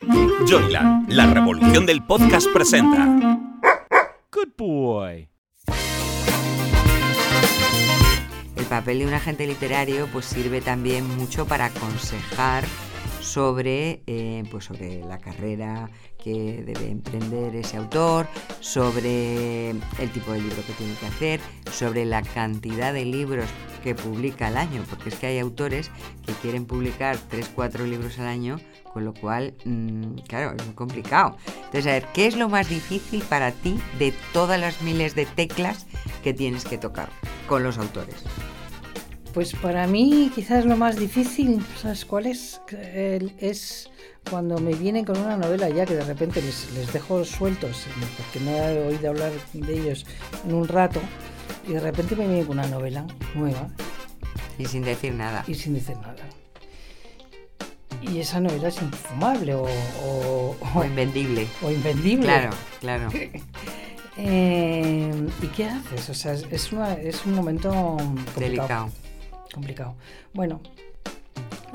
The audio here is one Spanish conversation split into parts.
Joyland, la revolución del podcast presenta. Good boy. El papel de un agente literario pues sirve también mucho para aconsejar sobre, eh, pues sobre la carrera que debe emprender ese autor, sobre el tipo de libro que tiene que hacer, sobre la cantidad de libros que publica al año, porque es que hay autores que quieren publicar 3, 4 libros al año, con lo cual, mmm, claro, es muy complicado. Entonces, a ver, ¿qué es lo más difícil para ti de todas las miles de teclas que tienes que tocar con los autores? Pues para mí quizás lo más difícil, ¿sabes cuál es? Es cuando me vienen con una novela ya que de repente les, les dejo sueltos, porque no he oído hablar de ellos en un rato, y de repente me vienen con una novela nueva. Y sin decir nada. Y sin decir nada. Y esa novela es infumable o... O, o invendible. O invendible. Claro, claro. eh, ¿Y qué haces? O sea, es, una, es un momento complicado. Delicado. Complicado. Bueno,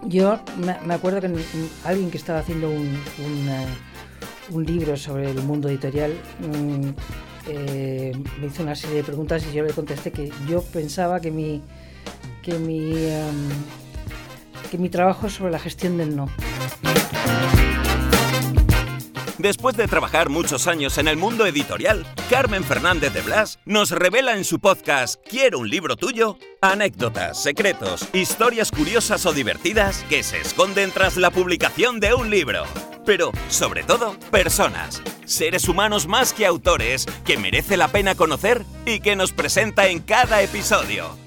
yo me acuerdo que alguien que estaba haciendo un, un, un libro sobre el mundo editorial um, eh, me hizo una serie de preguntas y yo le contesté que yo pensaba que mi que mi um, que mi trabajo es sobre la gestión del no. Después de trabajar muchos años en el mundo editorial, Carmen Fernández de Blas nos revela en su podcast Quiero un libro tuyo anécdotas, secretos, historias curiosas o divertidas que se esconden tras la publicación de un libro. Pero, sobre todo, personas, seres humanos más que autores que merece la pena conocer y que nos presenta en cada episodio.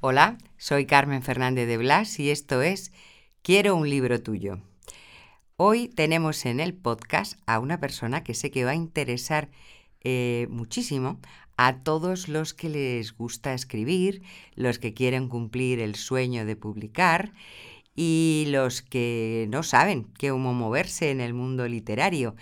Hola, soy Carmen Fernández de Blas y esto es Quiero un libro tuyo. Hoy tenemos en el podcast a una persona que sé que va a interesar eh, muchísimo a todos los que les gusta escribir, los que quieren cumplir el sueño de publicar y los que no saben cómo moverse en el mundo literario.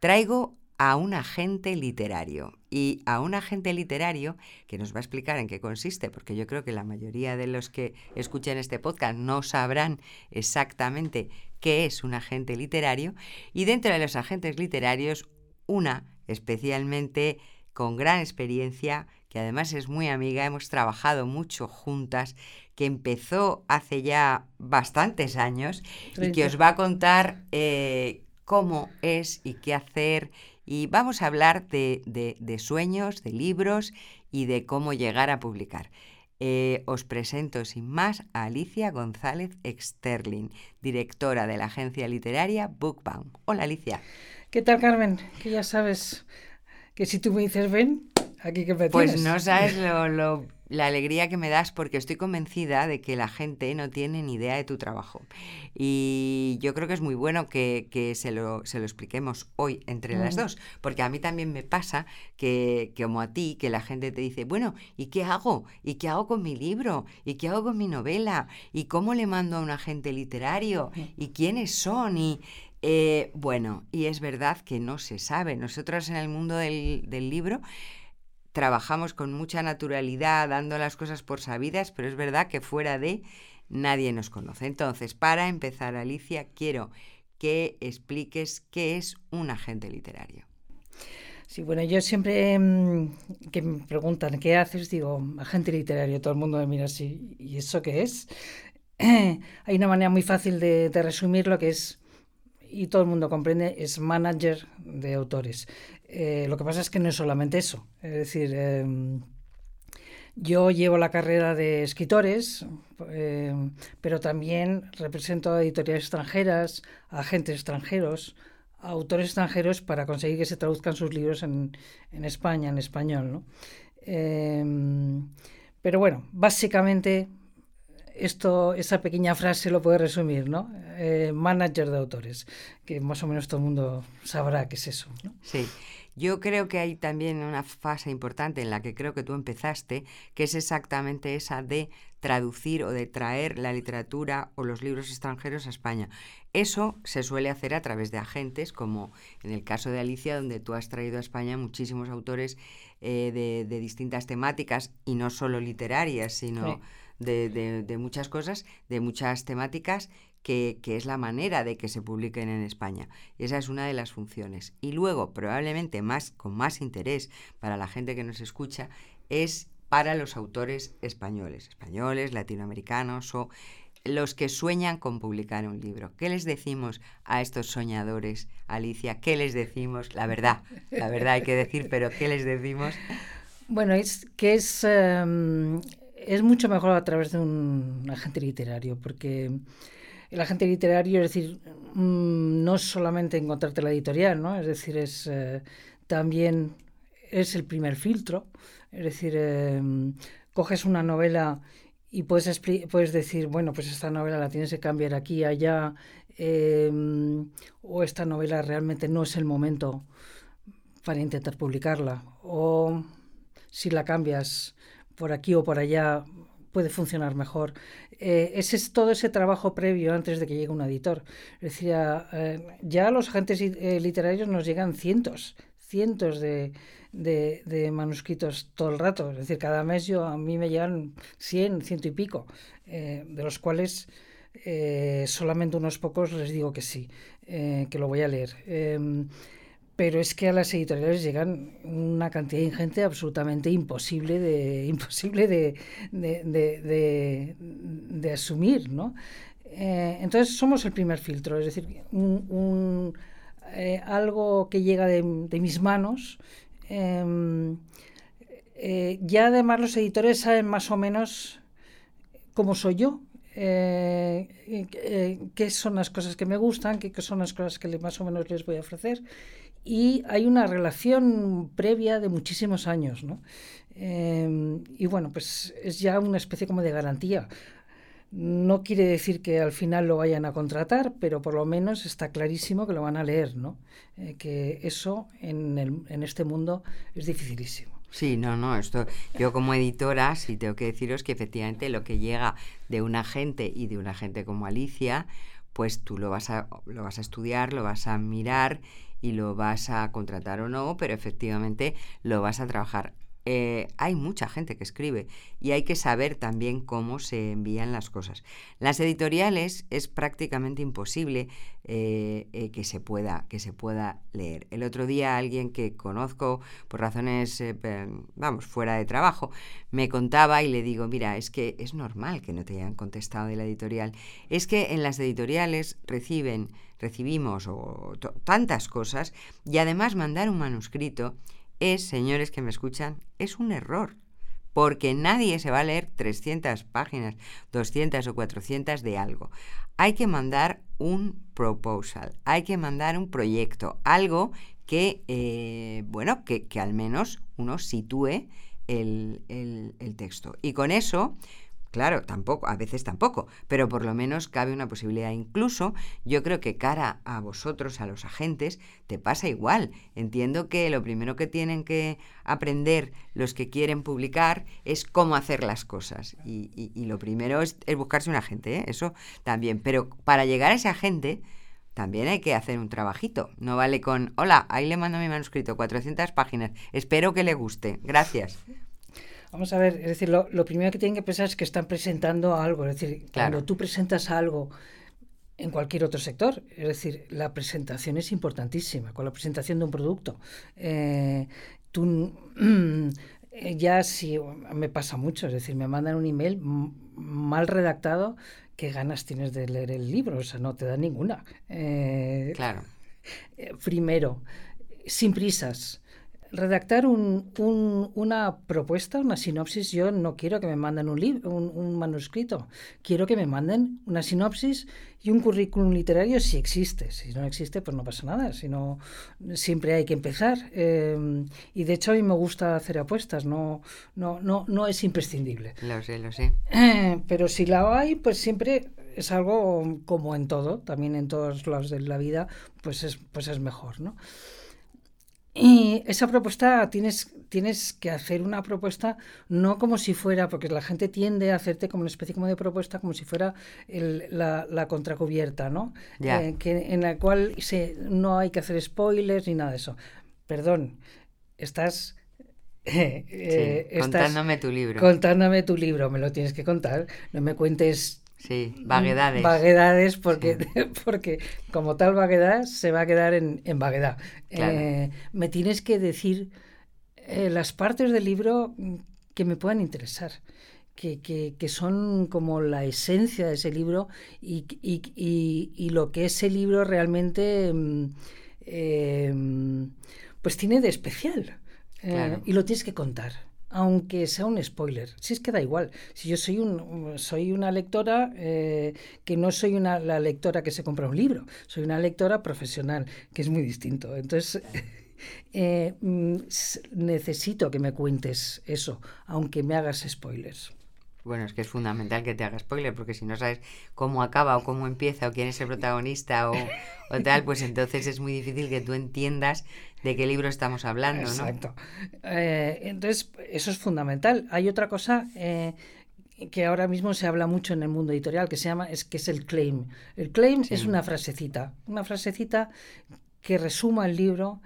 Traigo a un agente literario. Y a un agente literario que nos va a explicar en qué consiste, porque yo creo que la mayoría de los que escuchan este podcast no sabrán exactamente qué es un agente literario. Y dentro de los agentes literarios una especialmente con gran experiencia, que además es muy amiga, hemos trabajado mucho juntas, que empezó hace ya bastantes años y que os va a contar eh, cómo es y qué hacer y vamos a hablar de, de, de sueños, de libros y de cómo llegar a publicar. Eh, os presento sin más a Alicia González Exterlin, directora de la agencia literaria Bookbound. Hola Alicia. ¿Qué tal Carmen? Que ya sabes que si tú me dices ven, aquí que me Pues tienes. no sabes lo, lo, la alegría que me das porque estoy convencida de que la gente no tiene ni idea de tu trabajo. Y yo creo que es muy bueno que, que se, lo, se, lo, expliquemos hoy entre mm. las dos, porque a mí también me pasa que, que, como a ti, que la gente te dice, bueno, ¿y qué hago? ¿Y qué hago con mi libro? ¿Y qué hago con mi novela? ¿Y cómo le mando a un agente literario? ¿Y quiénes son? Y eh, bueno, y es verdad que no se sabe. Nosotros en el mundo del, del libro trabajamos con mucha naturalidad, dando las cosas por sabidas, pero es verdad que fuera de nadie nos conoce. Entonces, para empezar, Alicia, quiero que expliques qué es un agente literario. Sí, bueno, yo siempre mmm, que me preguntan qué haces, digo, agente literario, todo el mundo me mira así, ¿y eso qué es? Hay una manera muy fácil de, de resumir lo que es y todo el mundo comprende, es manager de autores. Eh, lo que pasa es que no es solamente eso. Es decir, eh, yo llevo la carrera de escritores, eh, pero también represento a editoriales extranjeras, a agentes extranjeros, a autores extranjeros para conseguir que se traduzcan sus libros en, en España, en español. ¿no? pero bueno, básicamente esto, esa pequeña frase lo puede resumir, ¿no? Eh, manager de autores, que más o menos todo el mundo sabrá qué es eso. ¿no? Sí. Yo creo que hay también una fase importante en la que creo que tú empezaste, que es exactamente esa de traducir o de traer la literatura o los libros extranjeros a España. Eso se suele hacer a través de agentes, como en el caso de Alicia, donde tú has traído a España muchísimos autores eh, de, de, distintas temáticas y no solo literarias, sino... Sí de, de, de, muchas cosas, de muchas temáticas que, es la manera de que se publiquen en España. Esa es una de las funciones. Y luego, probablemente más, con más interés para la gente que nos escucha, es para los autores españoles, españoles, latinoamericanos o los que sueñan con publicar un libro. ¿Qué les decimos a estos soñadores, Alicia? ¿Qué les decimos? La verdad, la verdad hay que decir, pero ¿qué les decimos? Bueno, es que es, um, es mucho mejor a través de un agente literario, porque el agente literario, es decir, um, no es solamente encontrarte la editorial, ¿no? Es decir, es uh, también es el primer filtro, es decir, um, coges una novela y puedes, puedes decir, bueno, pues esta novela la tienes que cambiar aquí, allá, eh, o esta novela realmente no es el momento para intentar publicarla, o si la cambias por aquí o por allá puede funcionar mejor. Eh, ese es todo ese trabajo previo antes de que llegue un editor. Es eh, ya los agentes eh, literarios nos llegan cientos, cientos de, de, manuscritos todo el rato. Es decir, cada mes yo a mí me llegan 100, ciento y pico, eh, de los cuales eh, solamente unos pocos les digo que sí, eh, que lo voy a leer. Pero es que a las editoriales llegan una cantidad ingente absolutamente imposible de, imposible de, de, asumir, ¿no? entonces somos el primer filtro, es decir, un, algo que llega de, mis manos Em, eh, ya además los editores saben más o menos cómo soy yo, eh, eh, qué son las cosas que me gustan, qué, son las cosas que más o menos les voy a ofrecer. Y hay una relación previa de muchísimos años, ¿no? Em, y bueno, pues es ya una especie como de garantía. No quiere decir que al final lo vayan a contratar, pero por lo menos está clarísimo que lo van a leer, ¿no? Eh, que eso en, en este mundo es dificilísimo. Sí, no, no, esto yo como editora sí tengo que deciros que efectivamente lo que llega de un agente y de un agente como Alicia, pues tú lo vas a lo vas a estudiar, lo vas a mirar y lo vas a contratar o no, pero efectivamente lo vas a trabajar. Eh, hay mucha gente que escribe y hay que saber también cómo se envían las cosas. Las editoriales es prácticamente imposible eh, eh, que, se pueda, que se pueda leer. El otro día alguien que conozco por razones, vamos, fuera de trabajo, me contaba y le digo, mira, es que es normal que no te hayan contestado de la editorial. Es que en las editoriales reciben, recibimos tantas cosas y además mandar un manuscrito es, señores que me escuchan, es un error. Porque nadie se va a leer 300 páginas, 200 o 400 de algo. Hay que mandar un proposal, hay que mandar un proyecto, algo que, eh, bueno, que, al menos uno sitúe el, el texto. Y con eso Claro, tampoco, a veces tampoco, pero por lo menos cabe una posibilidad. Incluso yo creo que cara a vosotros, a los agentes, te pasa igual. Entiendo que lo primero que tienen que aprender los que quieren publicar es cómo hacer las cosas. Y, lo primero es, buscarse un agente, ¿eh? eso también. Pero para llegar a ese agente, también hay que hacer un trabajito. No vale con, hola, ahí le mando mi manuscrito, 400 páginas, espero que le guste, gracias. Vamos a ver, es decir, lo, primero que tienen que pensar es que están presentando algo. Es decir, cuando tú presentas algo en cualquier otro sector, es decir, la presentación es importantísima, con la presentación de un producto. Eh, tú ya si me pasa mucho, es decir, me mandan un email mal redactado, ¿qué ganas tienes de leer el libro? O sea, no te da ninguna. Eh, claro. Eh, primero, sin prisas redactar un, una propuesta, una sinopsis, yo no quiero que me manden un, libro, un, manuscrito, quiero que me manden una sinopsis y un currículum literario si existe. Si no existe, pues no pasa nada, si no, siempre hay que empezar. Eh, y de hecho a mí me gusta hacer apuestas, no, no, no, no es imprescindible. Lo sé, lo sé. Eh, pero si la hay, pues siempre es algo como en todo, también en todos los de la vida, pues es, pues es mejor, ¿no? Y esa propuesta tienes, tienes que hacer una propuesta no como si fuera, porque la gente tiende a hacerte como una especie como de propuesta, como si fuera la, la, contracubierta, ¿no? Eh, que, en la cual se, no hay que hacer spoilers ni nada de eso. Perdón, estás eh, contándome tu libro. Contándome tu libro, me lo tienes que contar. No me cuentes Sí, vaguedades. Vaguedades, porque, porque como tal vaguedad se va a quedar en, en vaguedad. Eh, me tienes que decir eh, las partes del libro que me puedan interesar. Que, que, son como la esencia de ese libro y, y, y, lo que ese libro realmente mm, eh, pues tiene de especial. y lo tienes que contar aunque sea un spoiler. Si es que da igual. Si yo soy, un, soy una lectora eh, que no soy una, la lectora que se compra un libro, soy una lectora profesional, que es muy distinto. Entonces, eh, mm, necesito que me cuentes eso, aunque me hagas spoilers. Bueno, es que es fundamental que te haga spoiler, porque si no sabes cómo acaba o cómo empieza o quién es el protagonista o, tal, pues entonces es muy difícil que tú entiendas de qué libro estamos hablando, ¿no? Exacto. Eh, entonces, eso es fundamental. Hay otra cosa eh, que ahora mismo se habla mucho en el mundo editorial, que se llama, es que es el claim. El claim es una frasecita, una frasecita que resuma el libro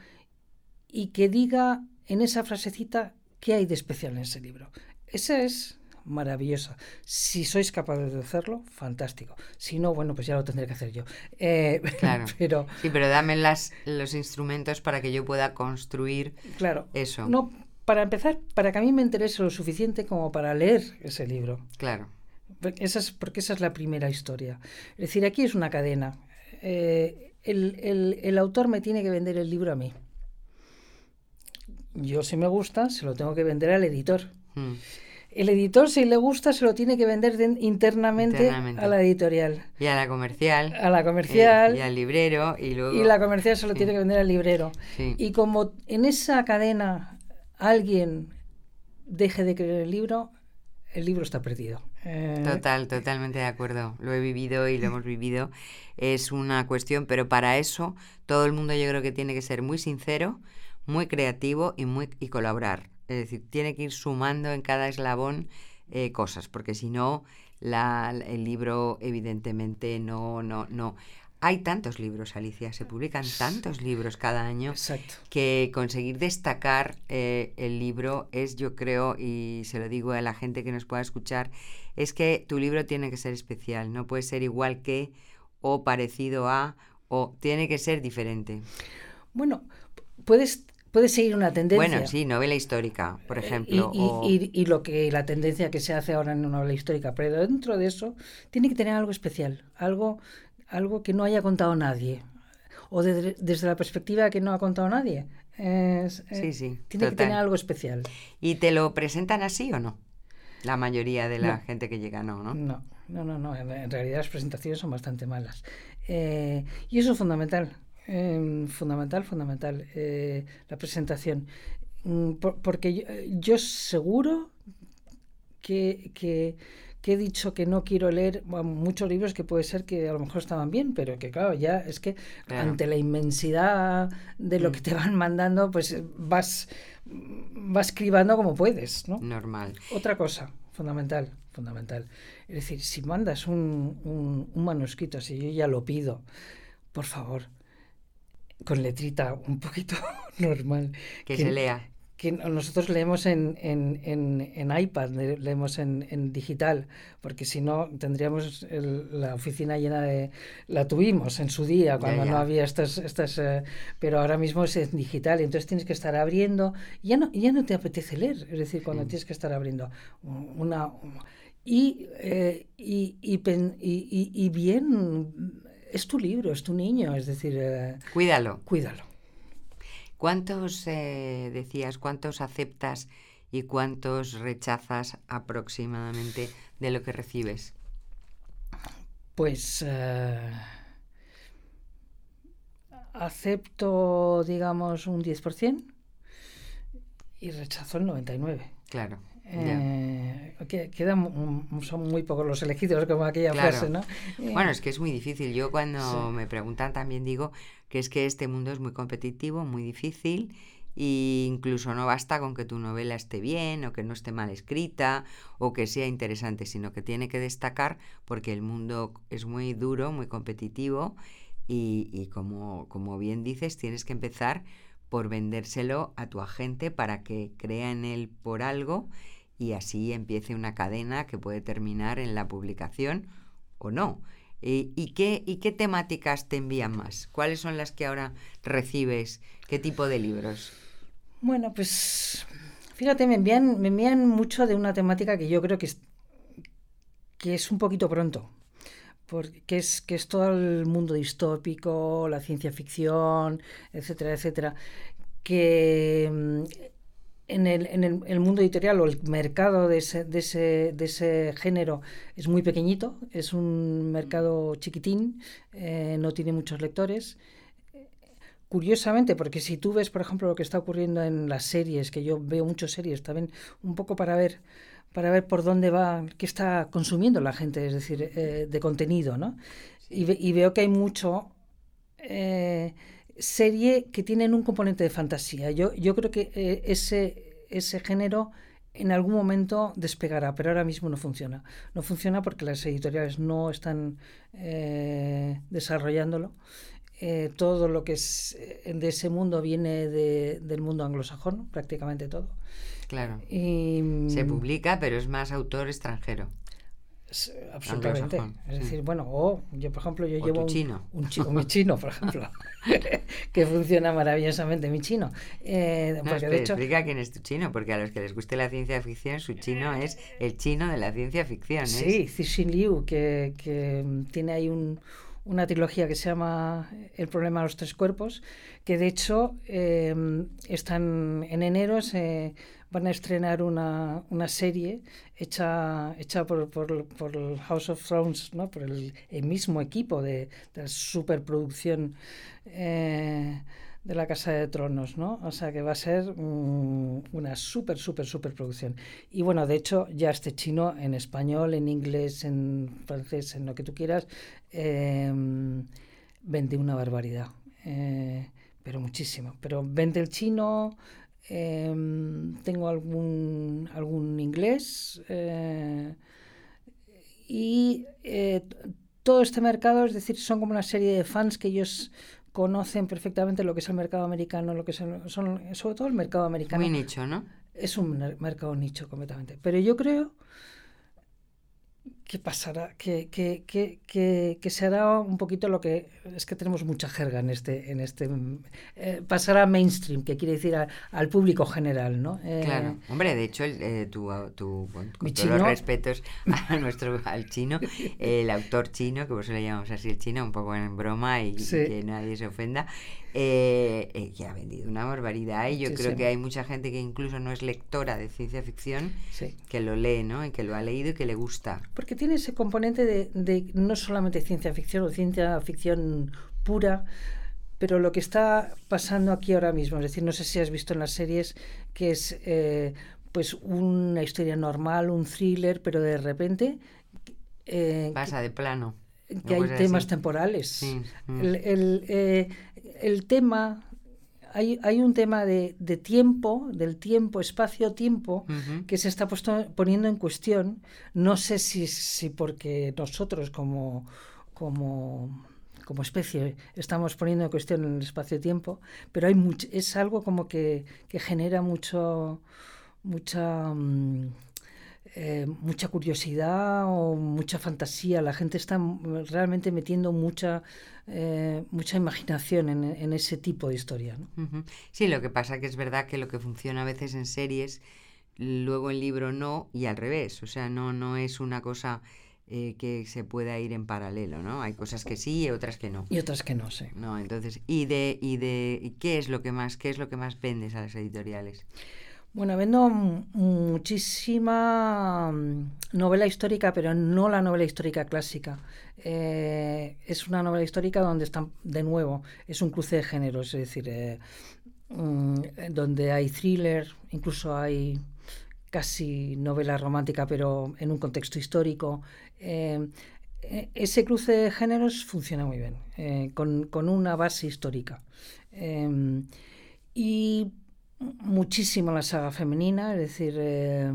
y que diga en esa frasecita qué hay de especial en ese libro. Ese es maravillosa. Si sois capaces de hacerlo, fantástico. Si no, bueno, pues ya lo tendré que hacer yo. Eh, claro. pero, sí, pero dame las, los instrumentos para que yo pueda construir claro, eso. No, para empezar, para que a mí me interese lo suficiente como para leer ese libro. Claro. Esa es, porque esa es la primera historia. Es decir, aquí es una cadena. Eh, el, el, el autor me tiene que vender el libro a mí. Yo, si me gusta, se lo tengo que vender al editor. Mm el editor, si le gusta, se lo tiene que vender internamente, a la editorial. Y a la comercial. A la comercial. Eh, y al librero. Y, luego... y la comercial se lo tiene que vender al librero. Y como en esa cadena alguien deje de creer el libro, el libro está perdido. Eh, Total, totalmente de acuerdo. Lo he vivido y lo hemos vivido. Es una cuestión, pero para eso todo el mundo yo creo que tiene que ser muy sincero, muy creativo y, muy, y colaborar. Es decir, tiene que ir sumando en cada eslabón eh, cosas, porque si no, el libro evidentemente no, no, no. Hay tantos libros, Alicia, se publican tantos libros cada año que conseguir destacar eh, el libro es, yo creo, y se lo digo a la gente que nos pueda escuchar, es que tu libro tiene que ser especial, no puede ser igual que o parecido a o tiene que ser diferente. Bueno, puedes puede seguir una tendencia. Bueno, sí, novela histórica, por eh, ejemplo. Y, lo que la tendencia que se hace ahora en una novela histórica, pero dentro de eso tiene que tener algo especial, algo, algo que no haya contado nadie, o desde la perspectiva que no ha contado nadie. Eh, sí, sí. Tiene que tener algo especial. ¿Y te lo presentan así o no? La mayoría de la gente que llega, no, ¿no? No, no, no, En realidad las presentaciones son bastante malas. Eh, y eso es fundamental. Em, fundamental, fundamental, eh, la presentación. Mm, porque yo, seguro que, que, he dicho que no quiero leer muchos libros que puede ser que a lo mejor estaban bien, pero que claro, ya es que ante la inmensidad de lo que mm. te van mandando, pues vas, vas cribando como puedes, ¿no? Normal. Otra cosa, fundamental, fundamental. Es decir, si mandas un, un, un manuscrito, si yo ya lo pido, por favor, con letrita un poquito normal. Que, se lea. Que nosotros leemos en, en, en, iPad, leemos en, digital, porque si no tendríamos la oficina llena de... La tuvimos en su día, cuando no había estas... estas eh, pero ahora mismo es en digital, entonces tienes que estar abriendo. Ya no, ya no te apetece leer, es decir, cuando tienes que estar abriendo una... Y, eh, y, y, y, y bien es tu libro, es tu niño, es decir... Eh, cuídalo. Cuídalo. ¿Cuántos, eh, decías, cuántos aceptas y cuántos rechazas aproximadamente de lo que recibes? Pues eh, acepto, digamos, un 10% y rechazo el 99%. Claro. Eh, quedan, son muy pocos los elegidos, como aquella frase, ¿no? Bueno, es que es muy difícil. Yo cuando me preguntan también digo que es que este mundo es muy competitivo, muy difícil e incluso no basta con que tu novela esté bien o que no esté mal escrita o que sea interesante, sino que tiene que destacar porque el mundo es muy duro, muy competitivo y, y como, como bien dices, tienes que empezar por vendérselo a tu agente para que crea en él por algo y así empiece una cadena que puede terminar en la publicación o no. ¿Y, y qué, ¿Y qué temáticas te envían más? ¿Cuáles son las que ahora recibes? ¿Qué tipo de libros? Bueno, pues fíjate, me envían, me envían mucho de una temática que yo creo que es, que es un poquito pronto. Porque es, que es todo el mundo distópico, la ciencia ficción, etcétera, etcétera. Que en el, en el, el, mundo editorial o el mercado de ese, de, ese, de ese, género es muy pequeñito, es un mercado chiquitín, eh, no tiene muchos lectores. Curiosamente, porque si tú ves, por ejemplo, lo que está ocurriendo en las series, que yo veo muchas series también, un poco para ver para ver por dónde va, qué está consumiendo la gente, es decir, eh, de contenido, ¿no? Y, ve, y, veo que hay mucho eh, serie que tienen un componente de fantasía. Yo, yo creo que eh, ese, ese género en algún momento despegará, pero ahora mismo no funciona. No funciona porque las editoriales no están eh, desarrollándolo. Eh, todo lo que es de ese mundo viene de, del mundo anglosajón, prácticamente todo. Claro. Y, Se publica, pero es más autor extranjero. Absolutamente. Es decir, bueno, o yo, por ejemplo, yo o llevo tu chino. Un, un, chino, mi chino, por ejemplo, que funciona maravillosamente mi chino. Eh, no, porque espera, de hecho... Explica quién es tu chino, porque a los que les guste la ciencia ficción, su chino es el chino de la ciencia ficción. Sí, Cixin Liu, que, que tiene ahí un, una trilogía que se llama El problema de los tres cuerpos, que de hecho eh, están en enero, se van a estrenar una, una serie hecha, hecha por, por, por, House of Thrones, ¿no? por el, el mismo equipo de, de la superproducción eh, de la Casa de Tronos, ¿no? O sea que va a ser um, una súper, súper, súper producción. Y bueno, de hecho, ya este chino en español, en inglés, en francés, en lo que tú quieras, eh, vende una barbaridad. Eh, pero muchísimo. Pero vende el chino, eh, tengo algún, algún inglés eh, y eh, todo este mercado, es decir, son como una serie de fans que ellos conocen perfectamente lo que es el mercado americano, lo que el, son, sobre todo el mercado americano. Muy nicho, ¿no? Es un mercado nicho completamente. Pero yo creo que pasará, que, que, que, que, que será un poquito lo que es que tenemos mucha jerga en este, en este eh, pasará mainstream, que quiere decir a, al público general, ¿no? Eh, claro, hombre, de hecho, el, eh, tu, tu con todos los respetos a nuestro al chino, el autor chino, que por eso le llamamos así el chino, un poco en broma y, sí. y que nadie se ofenda, eh, eh, que ha vendido una barbaridad y yo sí, creo sí. que hay mucha gente que incluso no es lectora de ciencia ficción sí. que lo lee, ¿no? Y que lo ha leído y que le gusta. Porque tiene ese componente de, de no solamente ciencia ficción o ciencia ficción pura, pero lo que está pasando aquí ahora mismo, es decir, no sé si has visto en las series que es eh, pues una historia normal, un thriller, pero de repente eh, pasa de plano que hay temas temporales. Sí. Mm. El, el, eh, el, tema, hay, hay un tema de, de, tiempo, del tiempo, espacio-tiempo, uh -huh. que se está puesto, poniendo en cuestión. No sé si, si porque nosotros como, como, como especie estamos poniendo en cuestión el espacio-tiempo, pero hay mucho, es algo como que, que genera mucho, mucha... Um, eh, mucha curiosidad o mucha fantasía. La gente está realmente metiendo mucha, eh, mucha imaginación en, en, ese tipo de historia. ¿no? Uh -huh. Sí, lo que pasa que es verdad que lo que funciona a veces en series, luego en libro no, y al revés. O sea, no, no es una cosa eh, que se pueda ir en paralelo, ¿no? Hay cosas que sí y otras que no. Y otras que no, sí. No, entonces, ¿y de, y de qué es lo que más, qué es lo que más vendes a las editoriales? Bueno, vendo muchísima novela histórica, pero no la novela histórica clásica. Eh, es una novela histórica donde están, de nuevo, es un cruce de géneros, es decir, eh, mmm, donde hay thriller, incluso hay casi novela romántica, pero en un contexto histórico. Eh, ese cruce de géneros funciona muy bien, con, con, una base histórica. Y muchísimo la saga femenina, es decir, eh,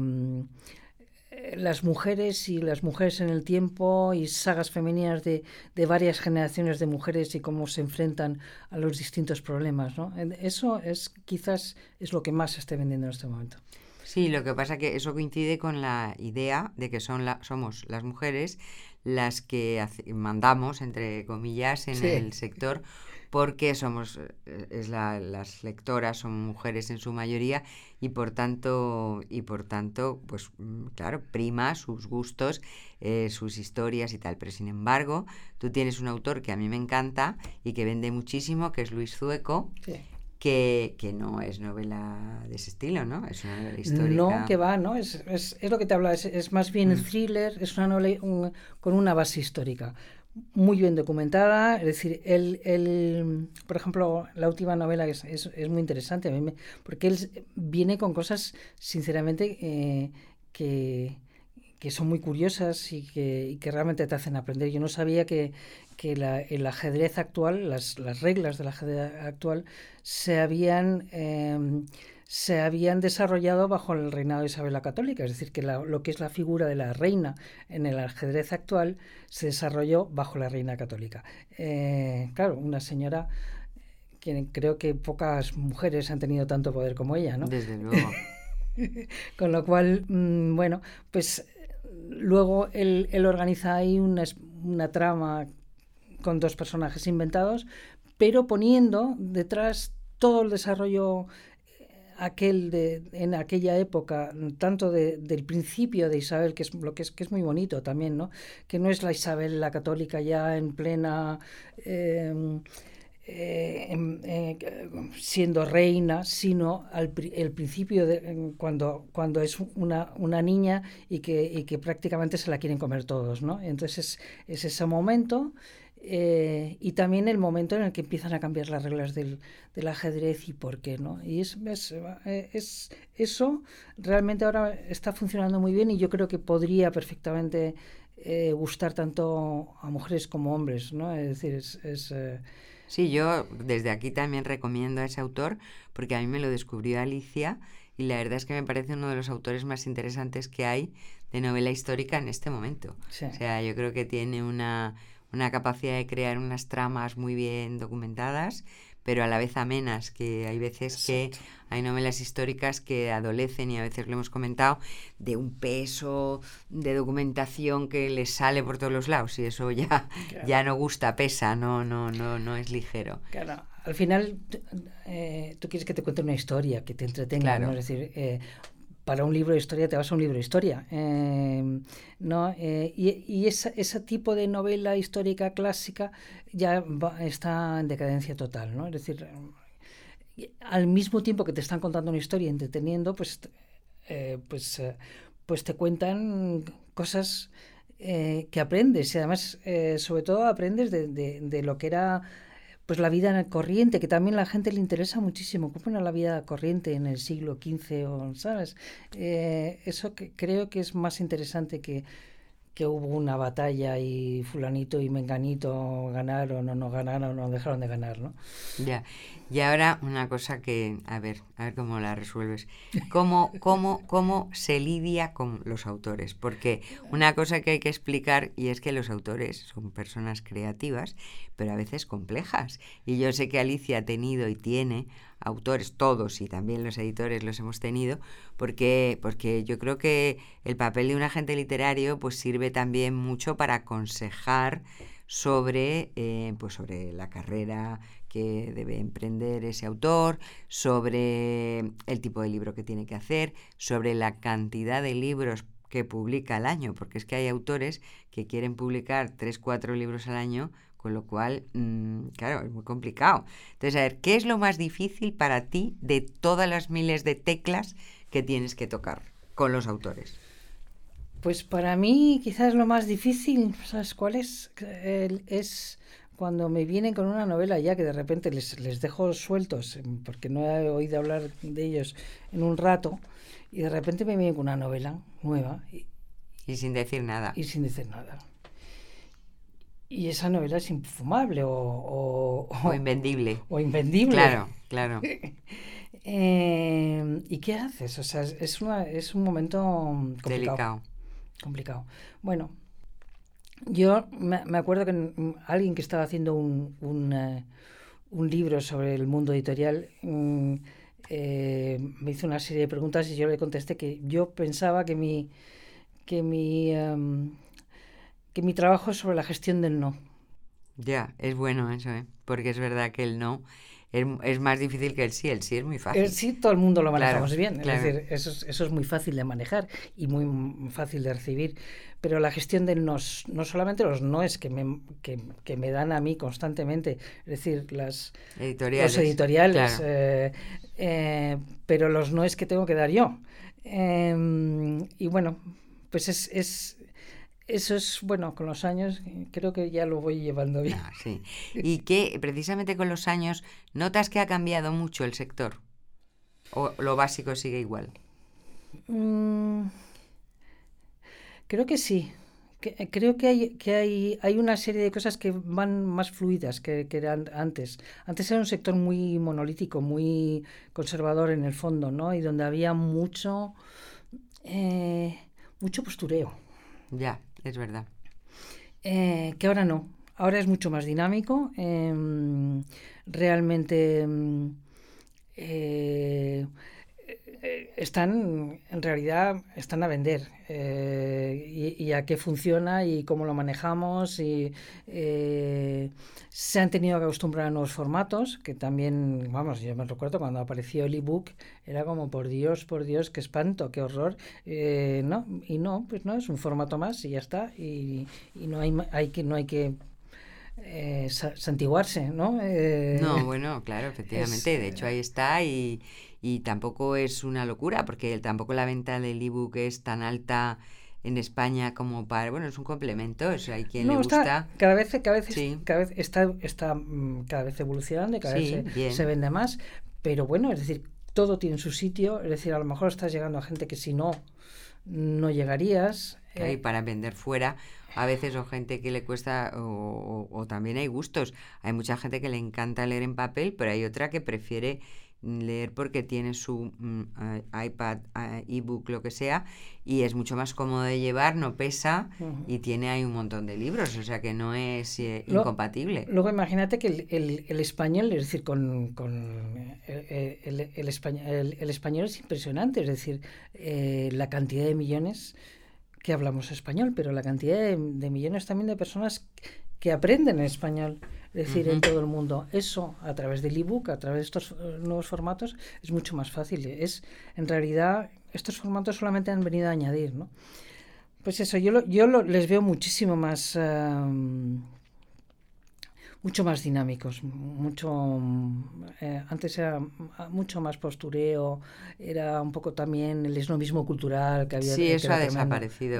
las mujeres y las mujeres en el tiempo y sagas femeninas de, de, varias generaciones de mujeres y cómo se enfrentan a los distintos problemas. ¿no? Eso es quizás es lo que más se esté vendiendo en este momento. Sí, lo que pasa que eso coincide con la idea de que son la, somos las mujeres las que hace- mandamos, entre comillas, en Sí. el sector, porque somos, eh, es la- las lectoras son mujeres en su mayoría y por tanto, y por tanto, pues mm, claro, prima sus gustos, eh, sus historias y tal. Pero sin embargo, tú tienes un autor que a mí me encanta y que vende muchísimo, que es Luis Zueco, Sí. que, que no es novela de ese estilo, ¿no? Es una novela histórica. No, que va, ¿no? Es, es, es lo que te habla, es, es más bien Mm. thriller, es una novela un- con una base histórica. Muy bien documentada, es decir, él, él, por ejemplo, la última novela es, es, muy interesante porque él viene con cosas, sinceramente, eh, que, que son muy curiosas y que, que realmente te hacen aprender. Yo no sabía que, que la- el ajedrez actual, las, las reglas del ajedrez actual, se habían, em, se habían desarrollado bajo el reinado de Isabel la Católica. Es decir, que la- lo que es la figura de la reina en el ajedrez actual se desarrolló bajo la reina católica. Eh, claro, una señora que creo que pocas mujeres han tenido tanto poder como ella, ¿no? Desde luego. Con lo cual, mm, bueno, pues luego él, él organiza ahí una, trama con dos personajes inventados, pero poniendo detrás todo el desarrollo aquel de en aquella época tanto de- del principio de Isabel que es lo que es que es muy bonito también no que no es la Isabel la católica ya en plena eh, eh, em- eh, siendo reina, sino al el principio de em, cuando, cuando es una, una niña y que, y que prácticamente se la quieren comer todos, ¿no? Entonces es, es ese momento eh, y también el momento en el que empiezan a cambiar las reglas del, del ajedrez y por qué, ¿no? Y es, es, es- eso realmente ahora está funcionando muy bien y yo creo que podría perfectamente eh, gustar tanto a mujeres como hombres, ¿no? Es decir, es... es, eh, Sí, yo desde aquí también recomiendo a ese autor porque a mí me lo descubrió Alicia y la verdad es que me parece uno de los autores más interesantes que hay de novela histórica en este momento. sí. O sea, yo creo que tiene una, una capacidad de crear unas tramas muy bien documentadas, pero a la vez amenas, que hay veces que hay novelas históricas que adolecen, y a veces lo hemos comentado, de un peso de documentación que les sale por todos los lados, y eso ya, Claro. ya no gusta, pesa, no, no, no, no es ligero. Claro, al final eh, tú quieres que te cuente una historia, que te entretenga, Claro. ¿no? Es decir, eh, para un libro de historia te vas a un libro de historia, eh, ¿no? Eh, y esa- ese tipo de novela histórica clásica ya está en decadencia total, ¿no? Es decir, al mismo tiempo que te están contando una historia y entreteniendo, pues, eh, pues, eh, pues te cuentan cosas que aprendes y además, sobre todo, aprendes de, de- de lo que era pues la vida corriente, que también a la gente le interesa muchísimo. ¿Cómo era la vida corriente en el siglo XV o, sabes? Eh, eso que creo que es más interesante que, que hubo una batalla y fulanito y menganito ganaron o no ganaron o dejaron de ganar, ¿no? Ya. Y ahora una cosa que, a ver, a ver cómo la resuelves. ¿Cómo, cómo, cómo se lidia con los autores? Porque una cosa que hay que explicar y es que los autores son personas creativas, pero a veces complejas. Y yo sé que Alicia ha tenido y tiene autores, todos y también los editores los hemos tenido, porque, porque yo creo que el papel de un agente literario pues sirve también mucho para aconsejar sobre, eh, pues sobre la carrera que debe emprender ese autor, sobre el tipo de libro que tiene que hacer, sobre la cantidad de libros que publica al año, porque es que hay autores que quieren publicar tres, cuatro libros al año, con lo cual, mmm, claro, es muy complicado. Entonces, a ver, ¿qué es lo más difícil para ti de todas las miles de teclas que tienes que tocar con los autores? Pues para mí quizás lo más difícil, ¿sabes cuál es? Es cuando me vienen con una novela ya que de repente les, les dejo sueltos em, porque no he oído hablar de ellos en un rato y de repente me vienen con una novela nueva y, Y sin decir nada. y sin decir nada. Y esa novela es infumable o, o, O invendible. o invendible. Claro, claro. Eh, ¿Y qué haces? O sea, es, una, es un momento complicado. Delicado. complicado. Bueno, yo me, me acuerdo que alguien que estaba haciendo un, un, eh, un libro sobre el mundo editorial mm, eh, me hizo una serie de preguntas y yo le contesté que yo pensaba que mi que mi em, que mi trabajo es sobre la gestión del no. Ya, es bueno eso, ¿eh? porque es verdad que el no es, es, más difícil que el sí. El sí es muy fácil. El sí todo el mundo lo manejamos Claro, bien. claro. Es decir, eso es, eso es muy fácil de manejar y muy fácil de recibir. Pero la gestión del no, no solamente los noes que me, que, que me dan a mí constantemente, es decir, las, Editoriales. los editoriales, claro. eh, eh, pero los noes que tengo que dar yo. Eh, y bueno, pues es, es, eso es, bueno, con los años creo que ya lo voy llevando bien. Ah, sí. Y que precisamente con los años notas que ha cambiado mucho el sector. O lo básico sigue igual. Mm, creo que sí. Que- eh, creo que hay, que hay, hay una serie de cosas que van más fluidas que, que eran antes. Antes era un sector muy monolítico, muy conservador en el fondo, ¿no? Y donde había mucho, eh, mucho postureo. Ya, es verdad. Eh, que ahora no. Ahora es mucho más dinámico. em, realmente em, eh, eh, están, en realidad, están a vender. eh, y, y a qué funciona y cómo lo manejamos. Y eh, se han tenido que acostumbrar a nuevos formatos, que también, vamos, yo me recuerdo cuando apareció el ebook, era como, por Dios, por Dios, qué espanto, qué horror. Eh, no, y no, pues no, es un formato más y ya está. Y, y no hay, hay que, no hay que eh, sa- santiguarse, ¿no? Eh, No, bueno, claro, efectivamente. es, de hecho, ahí está y, y tampoco es una locura porque tampoco la venta del ebook es tan alta en España como para... Bueno, es un complemento, es, hay quien le está- gusta. cada vez, cada vez, Sí. cada vez está, está mm, cada vez evolucionando y cada Sí, vez se, vende más. Pero bueno, es decir, todo tiene su sitio. Es decir, a lo mejor estás llegando a gente que si no, no llegarías. Claro, y eh, para vender fuera, a veces o gente que le cuesta, o, o- o también hay gustos. Hay mucha gente que le encanta leer en papel, pero hay otra que prefiere leer porque tiene su mm, iPad, ebook, lo que sea, y es mucho más cómodo de llevar, no pesa y tiene ahí un montón de libros, o sea que no es eh, incompatible. Luego imagínate que el, el- el español, es decir, con, con el, el- español, el- el español es impresionante, es decir, eh, la cantidad de millones que hablamos español, pero la cantidad de, de millones también de personas que aprenden español, decir, en todo el mundo. Eso a través del ebook, a través de estos eh, nuevos formatos, es mucho más fácil. Es, en realidad, estos formatos solamente han venido a añadir, ¿no? Pues eso, yo, lo- yo lo- les veo muchísimo más, am, mucho más dinámicos, mucho, eh, antes era mucho más postureo, era un poco también el esnovismo cultural que había. Sí, que eso ha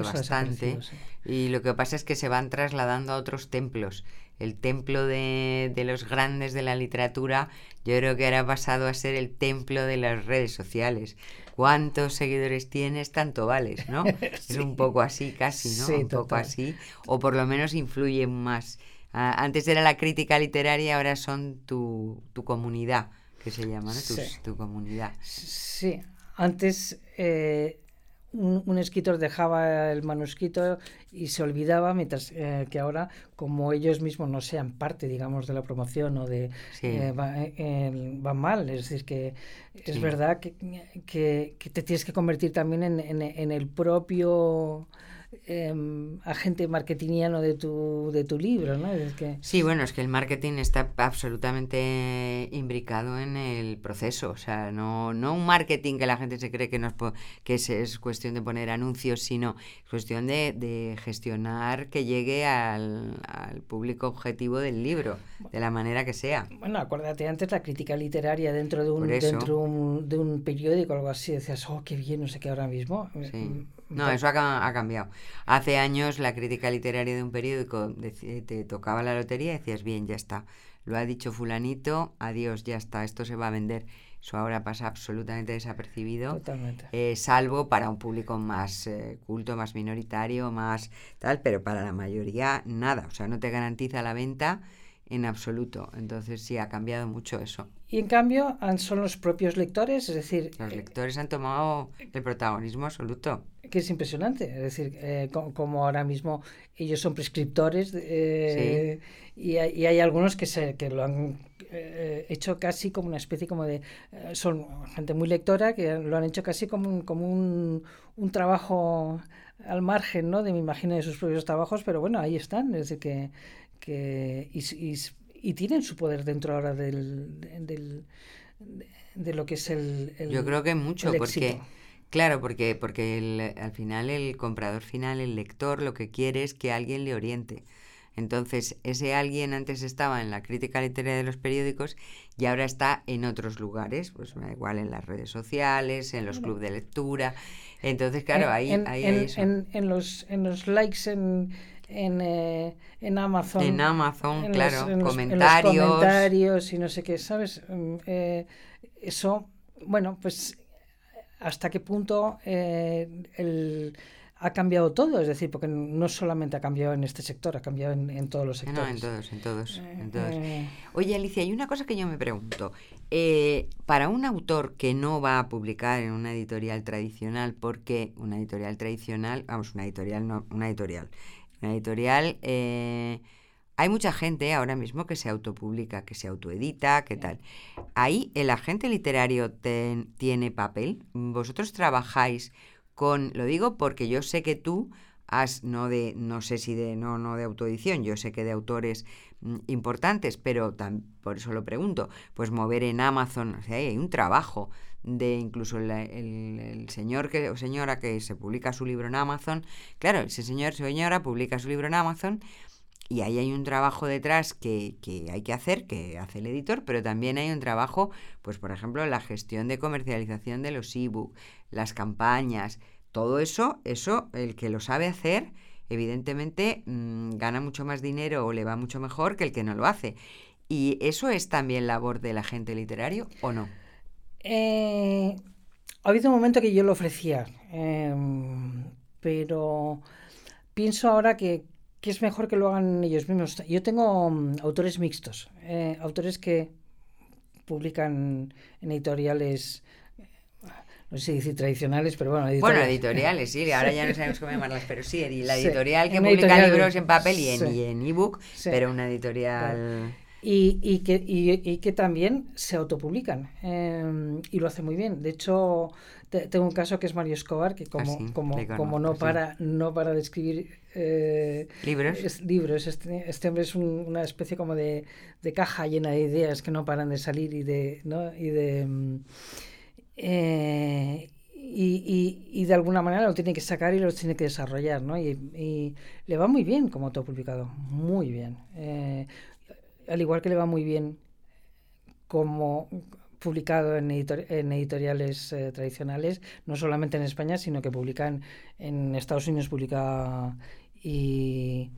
Eso ha bastante. desaparecido, sí. Y lo que pasa es que se van trasladando a otros templos. El templo de, de los grandes de la literatura, yo creo que ahora ha pasado a ser el templo de las redes sociales. ¿Cuántos seguidores tienes? Tanto vales, ¿no? Es un poco así, casi, ¿no? Sí, un poco así. O por lo menos influyen más. Ah, antes era la crítica literaria, ahora son tu, tu comunidad, que se llama, ¿no? Tus- Sí. tu comunidad. Sí, antes eh, un, un escritor dejaba el manuscrito y se olvidaba, mientras eh, que ahora, como ellos mismos no sean parte, digamos, de la promoción o de... Sí. eh, va, eh, va mal, es decir, que es Sí. verdad que, que- que te tienes que convertir también en, en- en el propio em, agente marketingiano de tu, de tu libro, ¿no? Es que, Sí, bueno, es que el marketing está absolutamente imbricado en el proceso. O sea, no, no un marketing que la gente se cree que, no es, po- que es, es cuestión de poner anuncios, sino es cuestión de, de gestionar que llegue al, al público objetivo del libro, de la manera que sea. Bueno, acuérdate antes la crítica literaria dentro de un, dentro un- de un periódico o algo así, decías, oh, qué bien, no sé qué ahora mismo. Sí. No, eso ha, ca- ha cambiado. Hace años la crítica literaria de un periódico te tocaba la lotería y decías, bien, ya está. Lo ha dicho fulanito, adiós, ya está, esto se va a vender. Eso ahora pasa absolutamente desapercibido. Totalmente. eh, salvo para un público más eh, culto, más minoritario, más tal, pero para la mayoría nada, o sea, no te garantiza la venta en absoluto. Entonces sí ha cambiado mucho eso. Y en cambio han- son los propios lectores, es decir, Los eh, lectores han tomado el protagonismo absoluto. que es impresionante, es decir, eh, co- como, ahora mismo ellos son prescriptores eh, y, hay, y hay algunos que, se, que lo han hecho casi como una especie como de... son gente muy lectora que lo han hecho casi como un, como un, un trabajo al margen, ¿no? De me imagino de sus propios trabajos, pero bueno, ahí están, es decir, que, que y, tienen su poder dentro ahora del, del de, lo que es el, Yo creo que mucho, porque Claro, porque, porque al final el comprador final, el lector, lo que quiere es que alguien le oriente. Entonces, ese alguien antes estaba en la crítica literaria de los periódicos y ahora está en otros lugares, pues igual en las redes sociales, en los clubes de lectura. Entonces, claro, ahí, en, ahí en, En, los, en los likes en, en, eh, en Amazon. En Amazon, claro, comentarios. los comentarios y no sé qué, ¿sabes? Mm, eh, eso, bueno, pues hasta qué punto eh, ha cambiado todo, es decir, porque no solamente ha cambiado en este sector, ha cambiado en, todos los sectores. No, en todos, en todos. En todos. Eh, Oye, Alicia, hay una cosa que yo me pregunto. para un autor que no va a publicar en una editorial tradicional, porque una editorial tradicional, vamos, una editorial, no, una editorial, una editorial eh, hay mucha gente ahora mismo que se autopublica, que se autoedita, ¿qué tal. Ahí el agente literario tiene papel. Vosotros trabajáis con, lo digo porque yo sé que tú has, no de, no sé si de, no, no de autoedición, yo sé que de autores mm, importantes, pero por eso lo pregunto, pues mover en Amazon, o sea, hay un trabajo de incluso el, señor que, o señora que se publica su libro en Amazon, claro, ese señor o señora publica su libro en Amazon, y ahí hay un trabajo detrás que, que, hay que hacer, que hace el editor, pero también hay un trabajo, pues por ejemplo, la gestión de comercialización de los ebook, las campañas, todo eso, eso, el que lo sabe hacer, evidentemente mm, gana mucho más dinero o le va mucho mejor que el que no lo hace. ¿Y eso es también labor del agente literario o no? Eh, ha habido un momento que yo lo ofrecía, em, pero pienso ahora que, que es mejor que lo hagan ellos mismos. Yo tengo mm, autores mixtos, eh, autores que publican en editoriales no sé si decir tradicionales, pero bueno, editoriales. Bueno, editoriales, sí, ahora ya no sabemos cómo llamarlas, pero sí, la editorial que publica libros en papel y en, ebook, pero una editorial... Y, y, que, y, que también se autopublican em, y lo hace muy bien. De hecho, tengo un caso que es Mario Escobar, que como, ah, como, como no, para, no para de escribir eh, libros. libros. Este, este, hombre es una especie como de, de, caja llena de ideas que no paran de salir y de... ¿no? y de mm, eh, y, y, de alguna manera lo tiene que sacar y lo tiene que desarrollar, ¿no? Y, le va muy bien como autopublicado, muy bien. Eh, al igual que le va muy bien como publicado en, en editoriales eh, tradicionales, no solamente en España, sino que publican en Estados Unidos, publica y,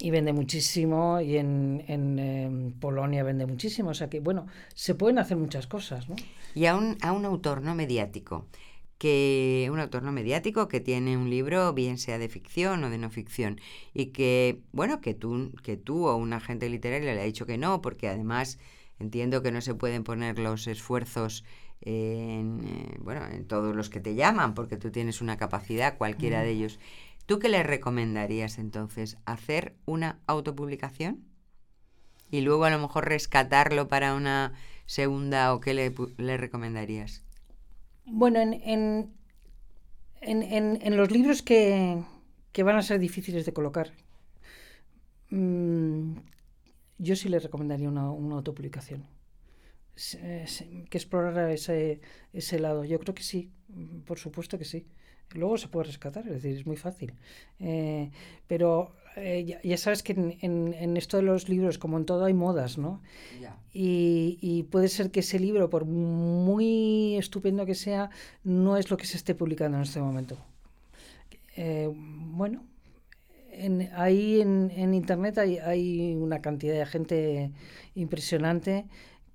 vende muchísimo, y en, en, Polonia vende muchísimo. O sea que, bueno, se pueden hacer muchas cosas, ¿no? Y a un, a un autor no mediático, que un autor no mediático que tiene un libro, bien sea de ficción o de no ficción, y que, bueno, que tú, que tú o un agente literario le ha dicho que no, porque además entiendo que no se pueden poner los esfuerzos en, eh, bueno, en todos los que te llaman, porque tú tienes una capacidad, cualquiera de ellos. ¿Tú qué le recomendarías entonces? ¿Hacer una autopublicación? Y luego a lo mejor rescatarlo para una segunda o qué le, le recomendarías? Bueno, en, en, en, en, los libros que, que, van a ser difíciles de colocar, mmm, yo sí le recomendaría una, una autopublicación. Que explorara ese, ese lado. Yo creo que sí, por supuesto que sí. Luego se puede rescatar, es decir, es muy fácil. Eh, pero eh, ya, sabes que en, en, esto de los libros, como en todo, hay modas, ¿no? Y, y, puede ser que ese libro, por muy estupendo que sea, no es lo que se esté publicando en este momento. Eh, bueno, en, ahí en, en Internet hay, hay, una cantidad de gente impresionante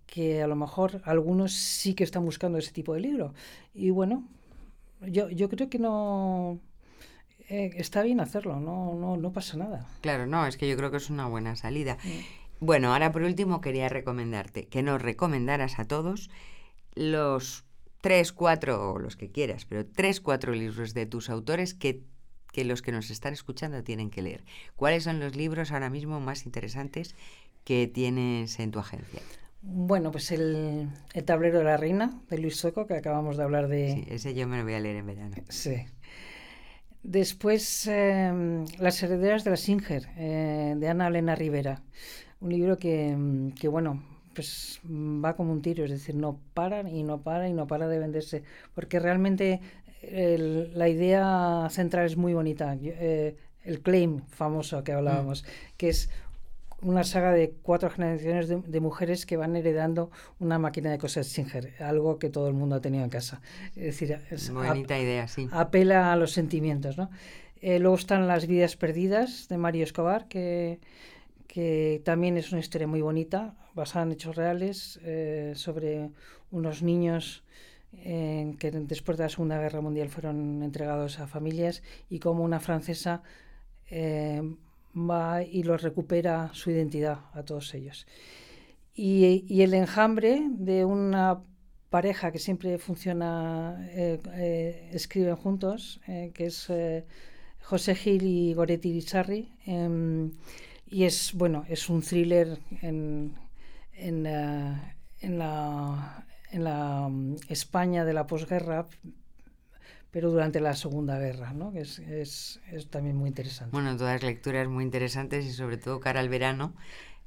que a lo mejor algunos sí que están buscando ese tipo de libro. Y bueno, yo, yo creo que no... Eh, está bien hacerlo, no, no, no pasa nada. Claro, no, es que yo creo que es una buena salida. Bueno, ahora por último quería recomendarte que nos recomendaras a todos los tres, cuatro, o los que quieras, pero tres, cuatro libros de tus autores que que los que nos están escuchando tienen que leer. ¿Cuáles son los libros ahora mismo más interesantes que tienes en tu agencia? Bueno, pues el, tablero de la reina de Luis Soco, que acabamos de hablar de... Sí, ese yo me lo voy a leer en verano. Sí. Después, em, Las herederas de la Singer, eh, de Ana Elena Rivera. Un libro que, que, bueno, pues va como un tiro, es decir, no para y no para y no para de venderse, porque realmente la idea central es muy bonita. Eh, el claim famoso que hablábamos, mm. que es una saga de cuatro generaciones de, mujeres que van heredando una máquina de coser Singer, algo que todo el mundo ha tenido en casa. Es decir, bonita idea, sí. apela a los sentimientos. ¿no? Eh, luego están Las vidas perdidas de Mario Escobar, que, que también es una historia muy bonita, basada en hechos reales, eh, sobre unos niños eh, que después de la Segunda Guerra Mundial fueron entregados a familias y como una francesa va y los recupera su identidad a todos ellos. Y, el enjambre de una pareja que siempre funciona, eh, eh, escriben juntos, eh, que es José Gil y Goretti Rizarri, em, y es, bueno, es un thriller en, en, en la, en la mm, España de la posguerra, pero durante la Segunda Guerra, ¿no? que es, es, es, también muy interesante. Bueno, todas lecturas muy interesantes y sobre todo cara al verano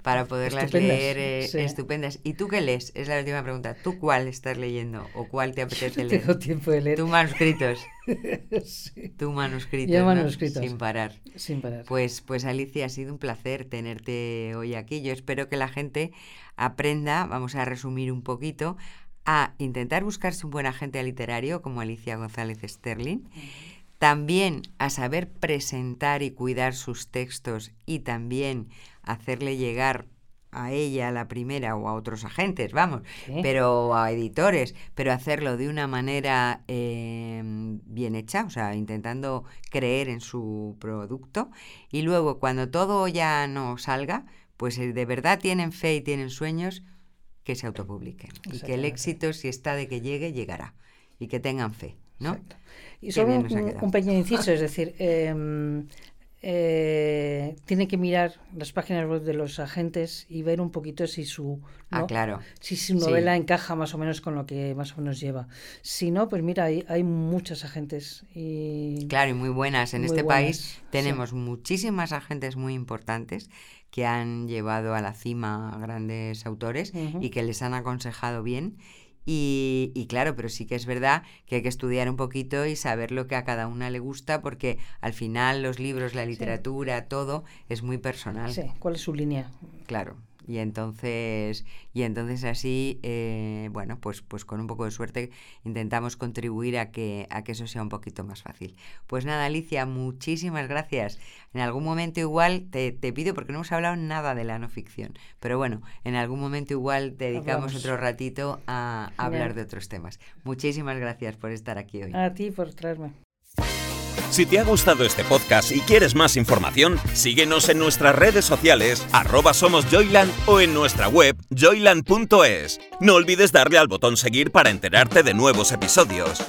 para poderlas leer eh, estupendas. ¿Y tú qué lees? Es la última pregunta. ¿Tú cuál estás leyendo o cuál te apetece leer? Tengo tiempo de leer. Tú manuscritos. sí. Tú manuscritos, manuscritos. Sin parar. Sin parar. Pues, pues Alicia, ha sido un placer tenerte hoy aquí. Yo espero que la gente aprenda, vamos a resumir un poquito, a intentar buscarse un buen agente literario como Alicia González Sterling, también a saber presentar y cuidar sus textos y también hacerle llegar a ella, la primera, o a otros agentes, vamos, pero a editores, pero hacerlo de una manera em, bien hecha, o sea, intentando creer en su producto. Y luego, cuando todo ya no salga, pues eh, de verdad tienen fe y tienen sueños, que se autopubliquen. Y que el éxito, si está de que llegue, llegará. Y que tengan fe, ¿no? Y solo un, pequeño inciso, es decir, em, eh, tiene que mirar las páginas web de los agentes y ver un poquito si su ah, claro. si su novela encaja más o menos con lo que más o menos lleva. Si no, pues mira, hay, hay muchas agentes y claro y muy buenas. En este país tenemos muchísimas agentes muy importantes que han llevado a la cima a grandes autores y que les han aconsejado bien. Y, y, claro, pero sí que es verdad que hay que estudiar un poquito y saber lo que a cada una le gusta, porque al final los libros, la literatura, todo es muy personal. Sí, ¿cuál es su línea? Claro. Y entonces, y entonces así, eh, bueno, pues, pues con un poco de suerte intentamos contribuir a que, a que eso sea un poquito más fácil. Pues nada, Alicia, muchísimas gracias. En algún momento igual te, te pido, porque no hemos hablado nada de la no ficción, pero bueno, en algún momento igual dedicamos otro ratito a, a hablar de otros temas. Muchísimas gracias por estar aquí hoy. A ti por traerme. Si te ha gustado este podcast y quieres más información, síguenos en nuestras redes sociales, arroba somos Joyland o en nuestra web joyland.es. No olvides darle al botón seguir para enterarte de nuevos episodios.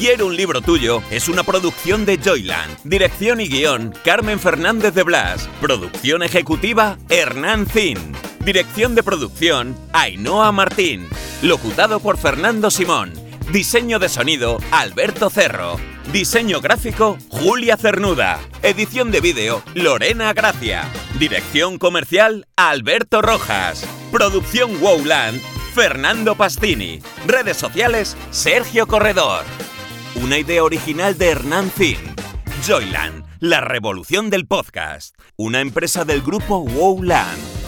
Quiero un libro tuyo es una producción de Joyland. Dirección y guion, Carmen Fernández de Blas. Producción ejecutiva, Hernán Zin. Dirección de producción, Ainhoa Martín. Locutado por Fernando Simón. Diseño de sonido, Alberto Cerro. Diseño gráfico, Julia Cernuda. Edición de vídeo, Lorena Gracia. Dirección comercial, Alberto Rojas. Producción Wowland, Fernando Pastini. Redes sociales, Sergio Corredor. Una idea original de Hernán Zin. Joyland, la revolución del podcast. Una empresa del grupo Wowland.